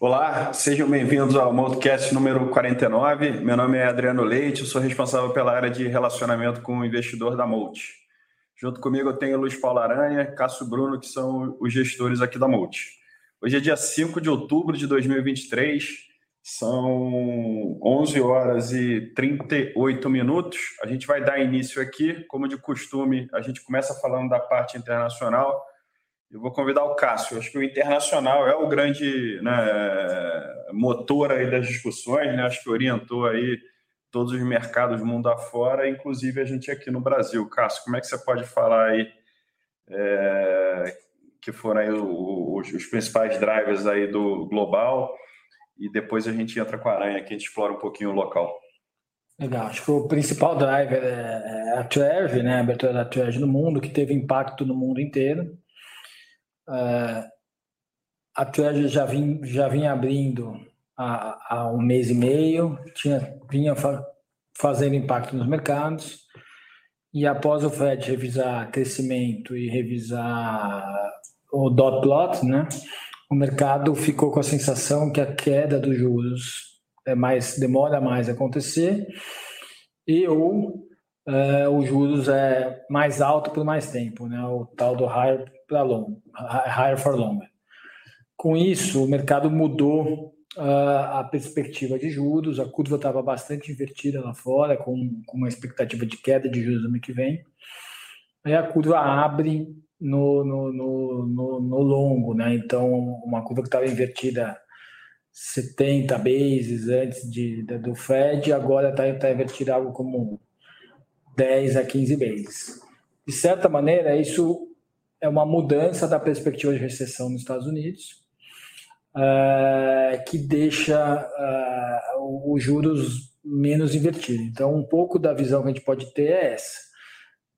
Olá, sejam bem-vindos ao Multicast número 49. Meu nome é Adriano Leite, eu sou responsável pela área de relacionamento com o investidor da Multi. Junto comigo eu tenho Luiz Paulo Aranha, Cássio Bruno, que são os gestores aqui da Multi. Hoje é dia 5 de outubro de 2023, são 11 horas e 38 minutos. A gente vai dar início aqui, como de costume, a gente começa falando da parte internacional eu vou convidar o Cássio. Acho que o internacional é o grande né, motor aí das discussões, né? Acho que orientou aí todos os mercados mundo afora, inclusive a gente aqui no Brasil. Cássio, como é que você pode falar aí é, que foram aí os, os, principais drivers aí do global e depois a gente entra com a aranha que a gente explora um pouquinho o local. Legal, acho que o principal driver é, é a Trev, né, a abertura da Trev no mundo, que teve impacto no mundo inteiro. Uh, a Treasury já, vim, já vinha abrindo há, há, um mês e meio, tinha, vinha fa fazendo impacto nos mercados, e após o Fed revisar crescimento e revisar o dot plot, né, o mercado ficou com a sensação que a queda dos juros é mais demora mais a acontecer e ou uh, os juros é mais alto por mais tempo, né, o tal do higher para long, higher for longer. Com isso, o mercado mudou uh, a perspectiva de juros, a curva estava bastante invertida lá fora, com, com uma expectativa de queda de juros no ano que vem. Aí a curva abre no, no, no, no, longo, né? Então, uma curva que estava invertida 70 bases antes de do Fed, agora está tá invertida algo como 10 a 15 bases. De certa maneira, isso é uma mudança da perspectiva de recessão nos Estados Unidos, uh, que deixa uh, os juros menos invertidos. Então, um pouco da visão que a gente pode ter é essa,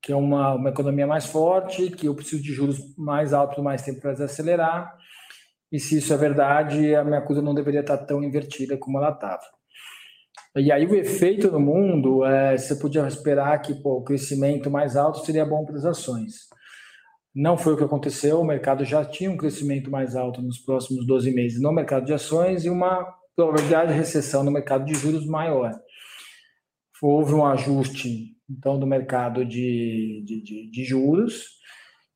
que é uma, uma economia mais forte, que eu preciso de juros mais altos mais tempo para desacelerar, e se isso é verdade, a minha coisa não deveria estar tão invertida como ela estava. E aí o efeito no mundo, é, você podia esperar que pô, o crescimento mais alto seria bom para as ações. Não foi o que aconteceu, o mercado já tinha um crescimento mais alto nos próximos 12 meses no mercado de ações e uma probabilidade de recessão no mercado de juros maior. Houve um ajuste, então, do mercado de, de, de, de juros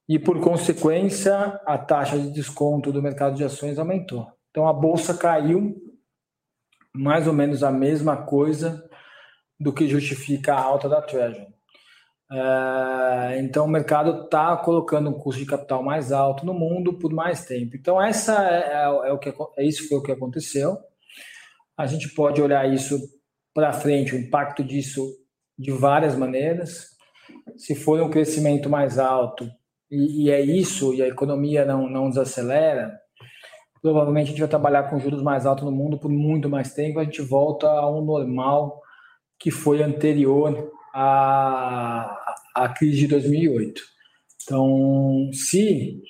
e, por consequência, a taxa de desconto do mercado de ações aumentou. Então, a bolsa caiu mais ou menos a mesma coisa do que justifica a alta da Treasury. É, então o mercado está colocando um custo de capital mais alto no mundo por mais tempo. Então essa é, é, é o que é isso foi o que aconteceu. A gente pode olhar isso para frente, o impacto disso de várias maneiras. Se for um crescimento mais alto e, e é isso e a economia não não desacelera, provavelmente a gente vai trabalhar com juros mais altos no mundo por muito mais tempo. A gente volta ao normal que foi anterior a, a crise de 2008. Então, se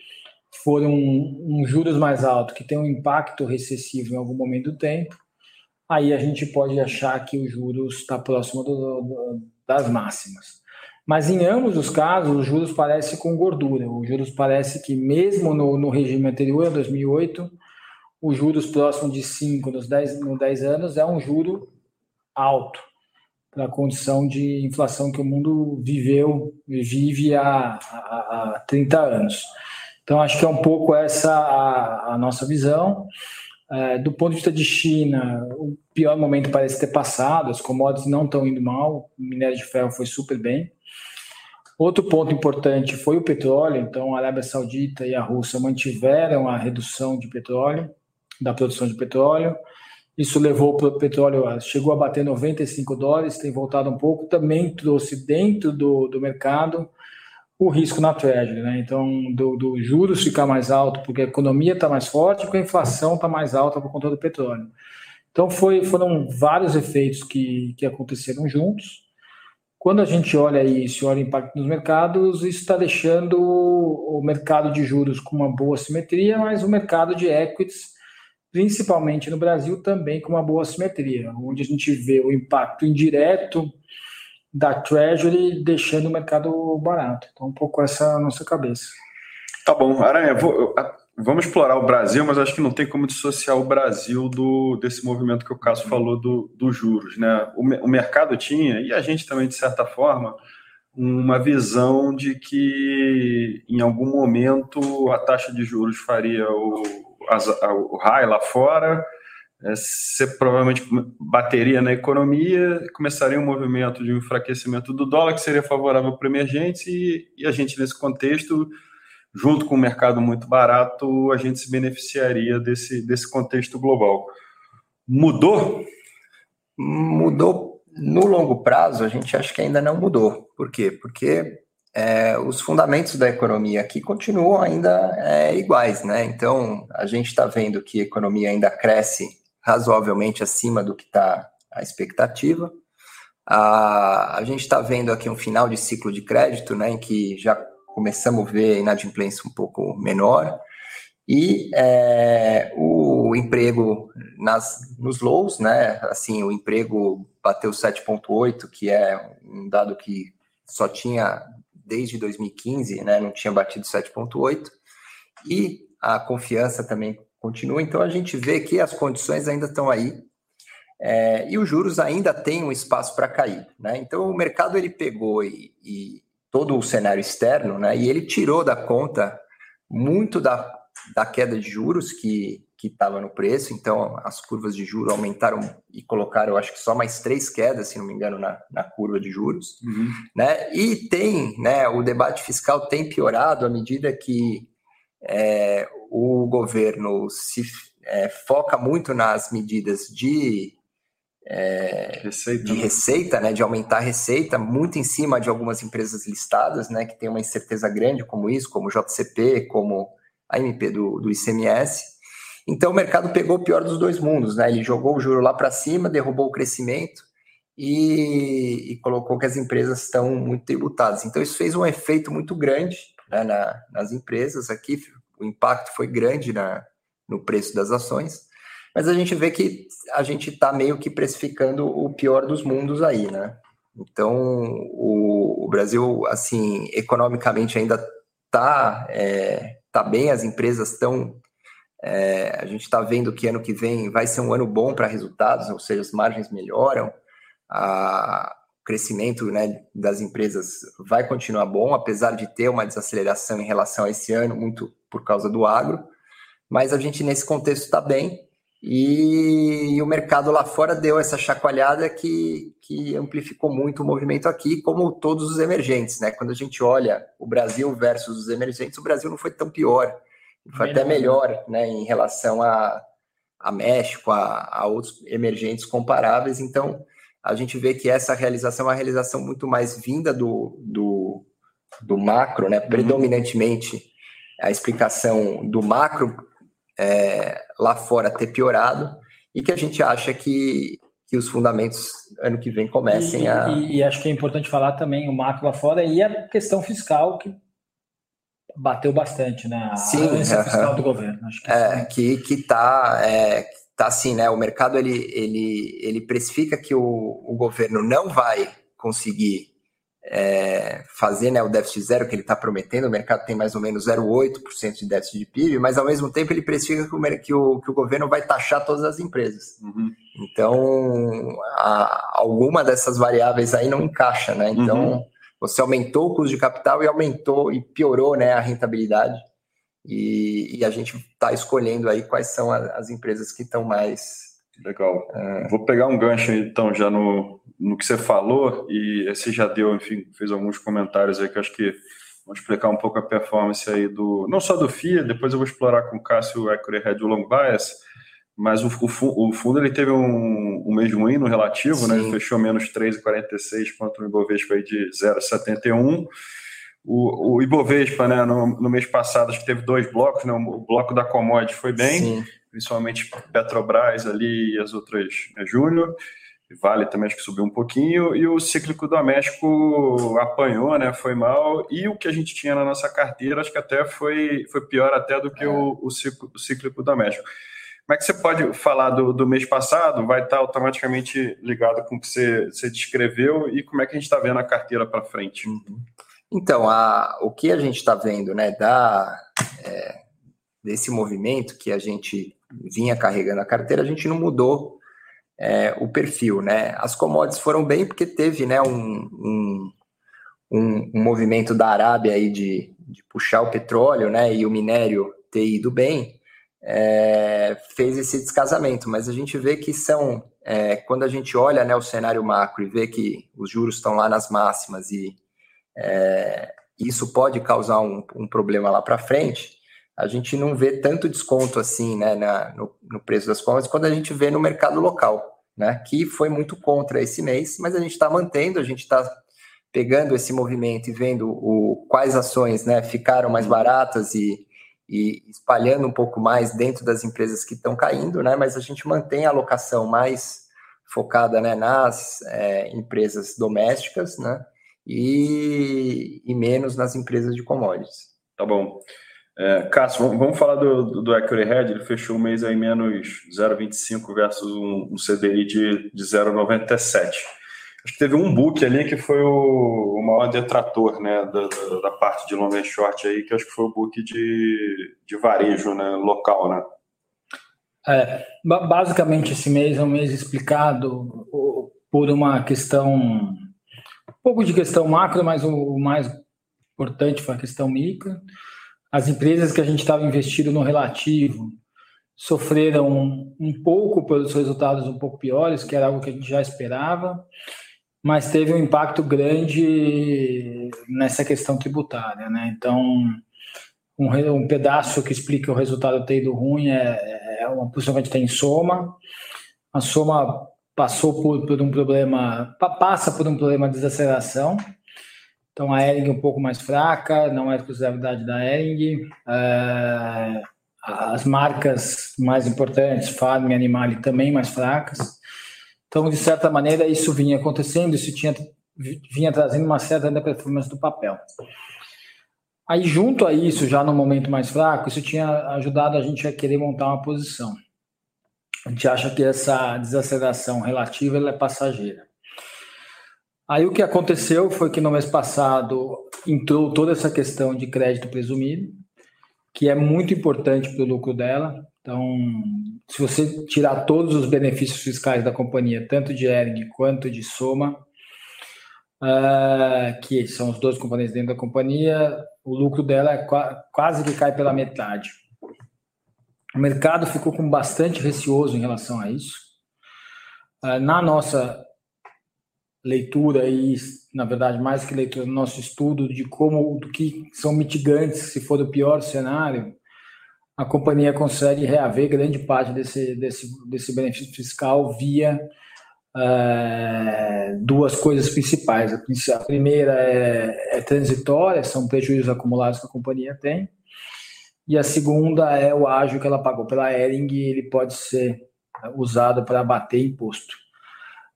for um, um juros mais alto que tem um impacto recessivo em algum momento do tempo, aí a gente pode achar que o juros está próximo do, do, das máximas. Mas em ambos os casos, os juros parece com gordura. Os juros parece que mesmo no, no regime anterior, a 2008, os juros próximos de 5 nos 10, nos 10 anos é um juro alto para a condição de inflação que o mundo viveu e vive há, há, há 30 anos. Então, acho que é um pouco essa a, a nossa visão. É, do ponto de vista de China, o pior momento parece ter passado, as commodities não estão indo mal, o minério de ferro foi super bem. Outro ponto importante foi o petróleo, então a Arábia Saudita e a Rússia mantiveram a redução de petróleo, da produção de petróleo. Isso levou o petróleo, chegou a bater 95 dólares, tem voltado um pouco, também trouxe dentro do, do mercado o risco na Treasury, né? Então, do, do juros ficar mais alto, porque a economia está mais forte, porque a inflação está mais alta por conta do petróleo. Então, foi, foram vários efeitos que, que aconteceram juntos. Quando a gente olha isso, olha o impacto nos mercados, isso está deixando o mercado de juros com uma boa simetria, mas o mercado de equities principalmente no Brasil, também com uma boa simetria, onde a gente vê o impacto indireto da Treasury deixando o mercado barato. Então, um pouco essa nossa cabeça. Tá bom, Aranha, vou, vamos explorar o Brasil, mas acho que não tem como dissociar o Brasil do desse movimento que o Cássio falou dos do juros. Né? O, o, mercado tinha, e a gente também, de certa forma, uma visão de que em algum momento a taxa de juros faria o, a, o high lá fora, é, você provavelmente bateria na economia, começaria um movimento de enfraquecimento do dólar que seria favorável para emergentes e, e a gente, nesse contexto, junto com um mercado muito barato, a gente se beneficiaria desse, desse contexto global. Mudou? Mudou no longo prazo, a gente acha que ainda não mudou. Por quê? Porque é, os fundamentos da economia aqui continuam ainda é, iguais, né? Então, a gente está vendo que a economia ainda cresce razoavelmente acima do que está a expectativa. A, a gente está vendo aqui um final de ciclo de crédito, né, em que já começamos a ver inadimplência um pouco menor, e é, o emprego nas, nos lows, né? Assim, o emprego bateu 7,8, que é um dado que só tinha desde 2015, né? Não tinha batido 7,8, e a confiança também continua. Então a gente vê que as condições ainda estão aí é, e os juros ainda têm um espaço para cair. Né? Então o mercado ele pegou e, e todo o cenário externo, né? E ele tirou da conta muito da, da queda de juros que que estava no preço, então as curvas de juros aumentaram e colocaram, eu acho que só mais três quedas, se não me engano, na, na curva de juros, uhum. né? E tem, né? O debate fiscal tem piorado à medida que é, o governo se é, foca muito nas medidas de é, receita, de né? receita, né, de aumentar a receita, muito em cima de algumas empresas listadas, né, que tem uma incerteza grande como isso, como o JCP, como a MP do, do ICMS. Então o mercado pegou o pior dos dois mundos, né? Ele jogou o juro lá para cima, derrubou o crescimento e, e, colocou que as empresas estão muito tributadas. Então isso fez um efeito muito grande né, na, nas empresas aqui. O impacto foi grande na, no preço das ações mas a gente vê que a gente está meio que precificando o pior dos mundos aí, né? Então, o, o Brasil, assim, economicamente ainda está é, tá bem, as empresas estão. É, a gente está vendo que ano que vem vai ser um ano bom para resultados, ou seja, as margens melhoram, a, o crescimento né, das empresas vai continuar bom, apesar de ter uma desaceleração em relação a esse ano, muito por causa do agro, mas a gente nesse contexto está bem e, o mercado lá fora deu essa chacoalhada que, que amplificou muito o movimento aqui, como todos os emergentes, né? Quando a gente olha o Brasil versus os emergentes, o Brasil não foi tão pior, foi até melhor, né? Em relação a, a México, a, a outros emergentes comparáveis. Então, a gente vê que essa realização é uma realização muito mais vinda do, do, do macro, né? Uhum. Predominantemente a explicação do macro é, lá fora ter piorado e que a gente acha que, que os fundamentos ano que vem comecem e, a. E, e, acho que é importante falar também o macro lá fora e a questão fiscal que bateu bastante, né? A Sim, uh -huh. fiscal do governo. Acho que é, que, que tá, é, tá assim, né? O mercado ele, ele, ele precifica que o, o governo não vai conseguir é, fazer né, o déficit zero que ele está prometendo, o mercado tem mais ou menos 0,8% de déficit de PIB, mas ao mesmo tempo ele precifica que o, que o, que o governo vai taxar todas as empresas. Uhum. Então, a, alguma dessas variáveis aí não encaixa, né? Então, uhum. Você aumentou o custo de capital e aumentou e piorou né, a rentabilidade. E, e a gente está escolhendo aí quais são as empresas que estão mais Legal. É... Vou pegar um gancho então já no, no que você falou e você já deu, enfim, fez alguns comentários aí que acho que vão explicar um pouco a performance aí do, não só do FIA, depois eu vou explorar com o Cássio o Equity Red Long Bias, mas o, o, o, fundo ele teve um, um mês ruim no relativo, né? Ele fechou menos 3,46 contra o Ibovespa aí de 0,71. O, o Ibovespa, né, no, no, mês passado, acho que teve dois blocos, né? O bloco da commodity foi bem, Sim. principalmente Petrobras ali e as outras né, Júnior. Vale também acho que subiu um pouquinho, e o cíclico doméstico apanhou, né? Foi mal, e o que a gente tinha na nossa carteira, acho que até foi, foi pior até do que é. o, o, ciclo, o cíclico doméstico. Como é que você pode falar do, do mês passado? Vai estar automaticamente ligado com o que você, você descreveu e como é que a gente está vendo a carteira para frente? Uhum. Então, a, o que a gente está vendo, né, da, é, desse movimento que a gente vinha carregando a carteira, a gente não mudou é, o perfil, né? As commodities foram bem porque teve, né, um, um, um, um movimento da Arábia aí de, de, puxar o petróleo, né, e o minério ter ido bem, é, fez esse descasamento, mas a gente vê que são, é, quando a gente olha, né, o cenário macro e vê que os juros estão lá nas máximas e é, isso pode causar um, um problema lá para frente, a gente não vê tanto desconto assim né, na, no, no, preço das commodities quando a gente vê no mercado local, né, que foi muito contra esse mês, mas a gente está mantendo, a gente está pegando esse movimento e vendo o, quais ações né, ficaram mais baratas e, e espalhando um pouco mais dentro das empresas que estão caindo, né, mas a gente mantém a alocação mais focada né, nas é, empresas domésticas né, e, e menos nas empresas de commodities. Tá bom. É, Cássio, vamos, falar do, do Equity Red. Ele fechou o mês aí menos 0,25 versus um, um CDI de, de 0,97. Acho que teve um book ali que foi o, o maior detrator né, da, da, parte de long and short aí, que acho que foi o book de, de varejo né, local, né? É, basicamente esse mês é um mês explicado por uma questão, um pouco de questão macro, mas o mais importante foi a questão micro. As empresas que a gente estava investindo no relativo sofreram um pouco pelos resultados um pouco piores, que era algo que a gente já esperava, mas teve um impacto grande nessa questão tributária, né? Então, um, um pedaço que explica o resultado ter ido ruim é, é uma posição que a gente tem em soma. A soma passou por, por um problema, passa por um problema de desaceleração, então a Ering um pouco mais fraca, não é exclusividade da Ering. É, as marcas mais importantes, Farm e Animale, também mais fracas. Então, de certa maneira, isso vinha acontecendo, isso tinha, vinha trazendo uma certa performance do papel. Aí, junto a isso, já no momento mais fraco, isso tinha ajudado a gente a querer montar uma posição. A gente acha que essa desaceleração relativa é passageira. Aí o que aconteceu foi que no mês passado entrou toda essa questão de crédito presumido, que é muito importante para o lucro dela. Então, se você tirar todos os benefícios fiscais da companhia, tanto de ERG quanto de Soma, uh, que são os dois componentes dentro da companhia, o lucro dela é quase que cai pela metade. O mercado ficou com bastante receoso em relação a isso. Uh, na nossa leitura e, na verdade, mais que leitura, nosso estudo de como, do que são mitigantes se for o pior cenário, a companhia consegue reaver grande parte desse, desse, desse benefício fiscal via é, duas coisas principais. A primeira é, é transitória, são prejuízos acumulados que a companhia tem, e a segunda é o ágio que ela pagou pela Ering ele pode ser usado para abater imposto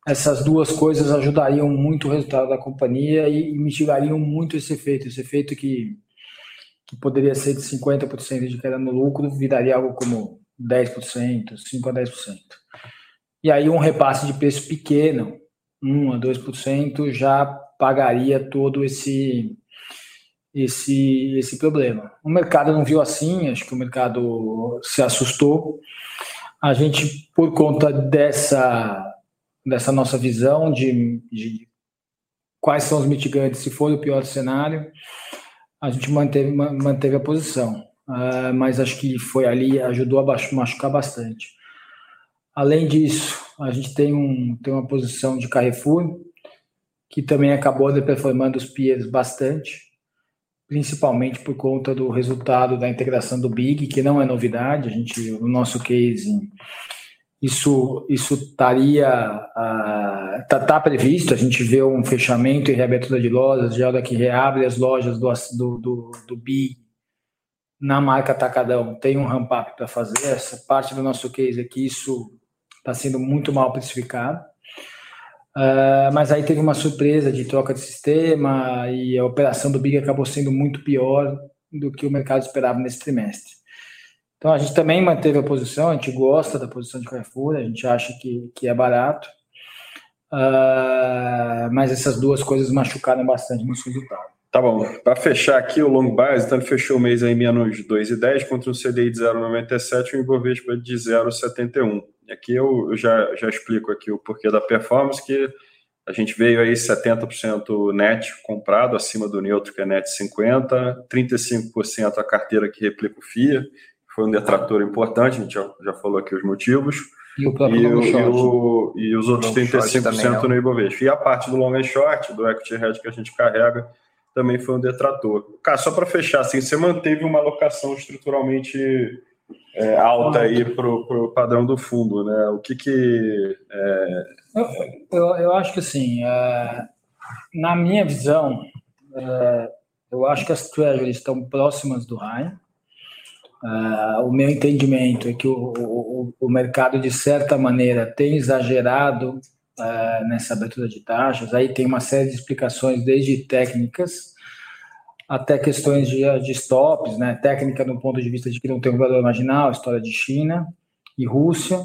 essas duas coisas ajudariam muito o resultado da companhia e mitigariam muito esse efeito, esse efeito que, que poderia ser de 50% de queda no lucro, viraria algo como 10%, 5% a 10%. E aí um repasse de preço pequeno, 1 a 2%, já pagaria todo esse esse esse problema. O mercado não viu assim, acho que o mercado se assustou. A gente por conta dessa dessa nossa visão de, de quais são os mitigantes se for o pior cenário, a gente manteve, manteve a posição. Uh, mas acho que foi ali, ajudou a machucar bastante. Além disso, a gente tem, um, tem uma posição de Carrefour, que também acabou performando os peers bastante, principalmente por conta do resultado da integração do Big, que não é novidade, a gente, o nosso case isso isso estaria está tá previsto? A gente vê um fechamento e reabertura de lojas hora que reabre as lojas do do, do, do na marca Atacadão. Tem um ramp up para fazer? Essa parte do nosso case aqui isso está sendo muito mal precificado. Uh, mas aí teve uma surpresa de troca de sistema e a operação do Big acabou sendo muito pior do que o mercado esperava nesse trimestre então a gente também manteve a posição, a gente gosta da posição de Carrefour, a gente acha que, que é barato, uh, mas essas duas coisas machucaram bastante nosso resultado. Tá bom. Para fechar aqui o long base, então ele fechou o mês aí menos 2,10 contra um CDI de 0,97 e um Ibovespa de 0,71. Aqui eu, eu já, já explico aqui o porquê da performance, que a gente veio aí 70% net comprado, acima do neutro, que é net 50, 35% a carteira que replica o FIA, foi um detrator importante, a gente já, já falou aqui os motivos. E, o próprio e, o, e, o, e os outros 35% no Ibovespa. E a parte do long and short, do equity hedge que a gente carrega, também foi um detrator. Cara, só para fechar, assim, você manteve uma alocação estruturalmente é, alta aí para o padrão do fundo, né? O que que... É... Eu, eu, eu, acho que, assim, é, na minha visão, é, eu acho que as treasuries estão próximas do high. É, o meu entendimento é que o, o, o mercado, de certa maneira, tem exagerado uh, nessa abertura de taxas. Aí tem uma série de explicações, desde técnicas até questões de, de stops, né? Técnica no ponto de vista de que não tem um valor marginal, história de China e Rússia,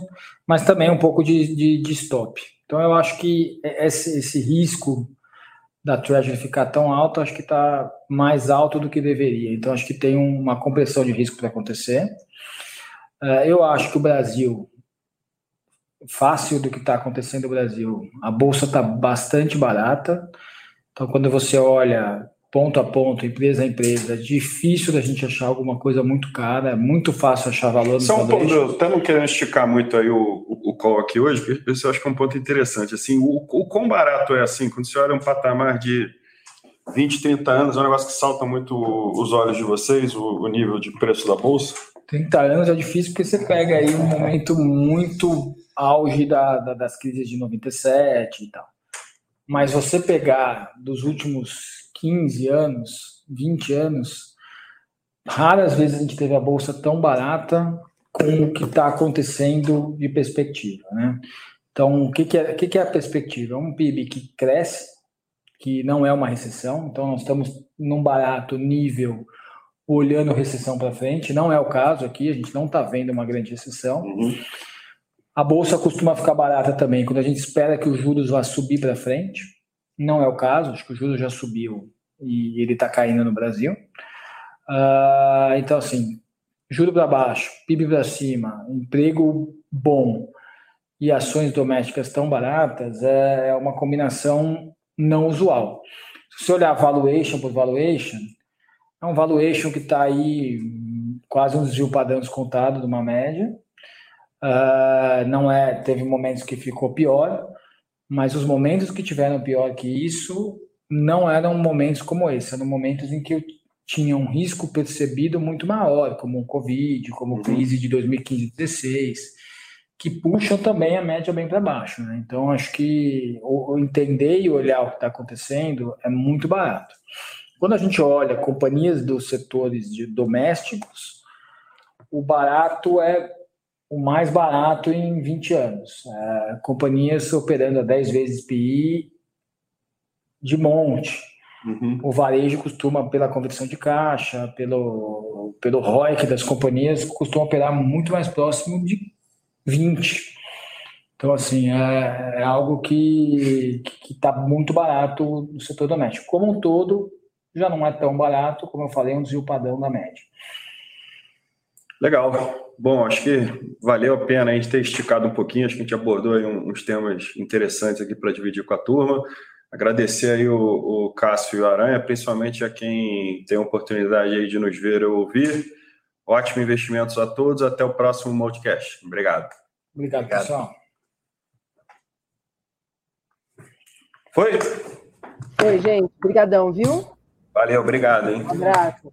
mas também um pouco de, de, de stop. Então eu acho que esse, esse risco da Treasury ficar tão alto, acho que está mais alto do que deveria. Então acho que tem uma compressão de risco para acontecer. Uh, eu acho que o Brasil fácil do que está acontecendo no Brasil. A bolsa está bastante barata. Então, quando você olha ponto a ponto, empresa a empresa, é difícil da gente achar alguma coisa muito cara, é muito fácil achar valor no um ponto, estamos querendo esticar muito aí o, o, o call aqui hoje, porque eu acho que é um ponto interessante. Assim, o, o quão barato é assim, quando você olha um patamar de 20, 30 anos, é um negócio que salta muito os olhos de vocês, o, o nível de preço da bolsa? 30 anos é difícil porque você pega aí um momento muito auge da, da, das crises de 97 e tal. Mas você pegar dos últimos 15 anos, 20 anos, raras vezes a gente teve a bolsa tão barata com o que está acontecendo de perspectiva, né? Então, o que, que, é, que, que é a perspectiva? É um PIB que cresce, que não é uma recessão, então nós estamos num barato nível olhando recessão para frente, não é o caso aqui, a gente não está vendo uma grande recessão. Uhum. A bolsa costuma ficar barata também quando a gente espera que os juros vá subir para frente. Não é o caso, acho que o juros já subiu e ele está caindo no Brasil. Uh, então, assim, juro para baixo, PIB para cima, emprego bom e ações domésticas tão baratas é, é uma combinação não usual. Se você olhar valuation por valuation, é um valuation que está aí quase um desvio padrão descontado de uma média. Uh, não é, teve momentos que ficou pior, mas os momentos que tiveram pior que isso não eram momentos como esse, eram momentos em que eu tinha um risco percebido muito maior, como o Covid, como a uhum. crise de 2015 e 2016, que puxam também a média bem para baixo. Né? Então, acho que o, entender e olhar o que está acontecendo é muito barato. Quando a gente olha companhias dos setores de domésticos, o barato é o mais barato em 20 anos. É, companhias operando a 10 vezes PI de monte. Uhum. O varejo costuma, pela conversão de caixa, pelo, pelo ROIC das companhias, costuma operar muito mais próximo de 20. Então, assim, é, é algo que está muito barato no setor doméstico. Como um todo, já não é tão barato, como eu falei, é um desvio padrão da média. Legal. Bom, acho que valeu a pena a gente ter esticado um pouquinho, acho que a gente abordou aí uns temas interessantes aqui para dividir com a turma. Agradecer aí o, o Cássio e o Aranha, principalmente a quem tem a oportunidade aí de nos ver ou ouvir. Ótimo investimentos a todos, até o próximo podcast. Obrigado. Obrigado, Obrigado. pessoal. Foi? Foi, gente. Obrigadão, viu? Valeu, obrigado. Hein? Um abraço.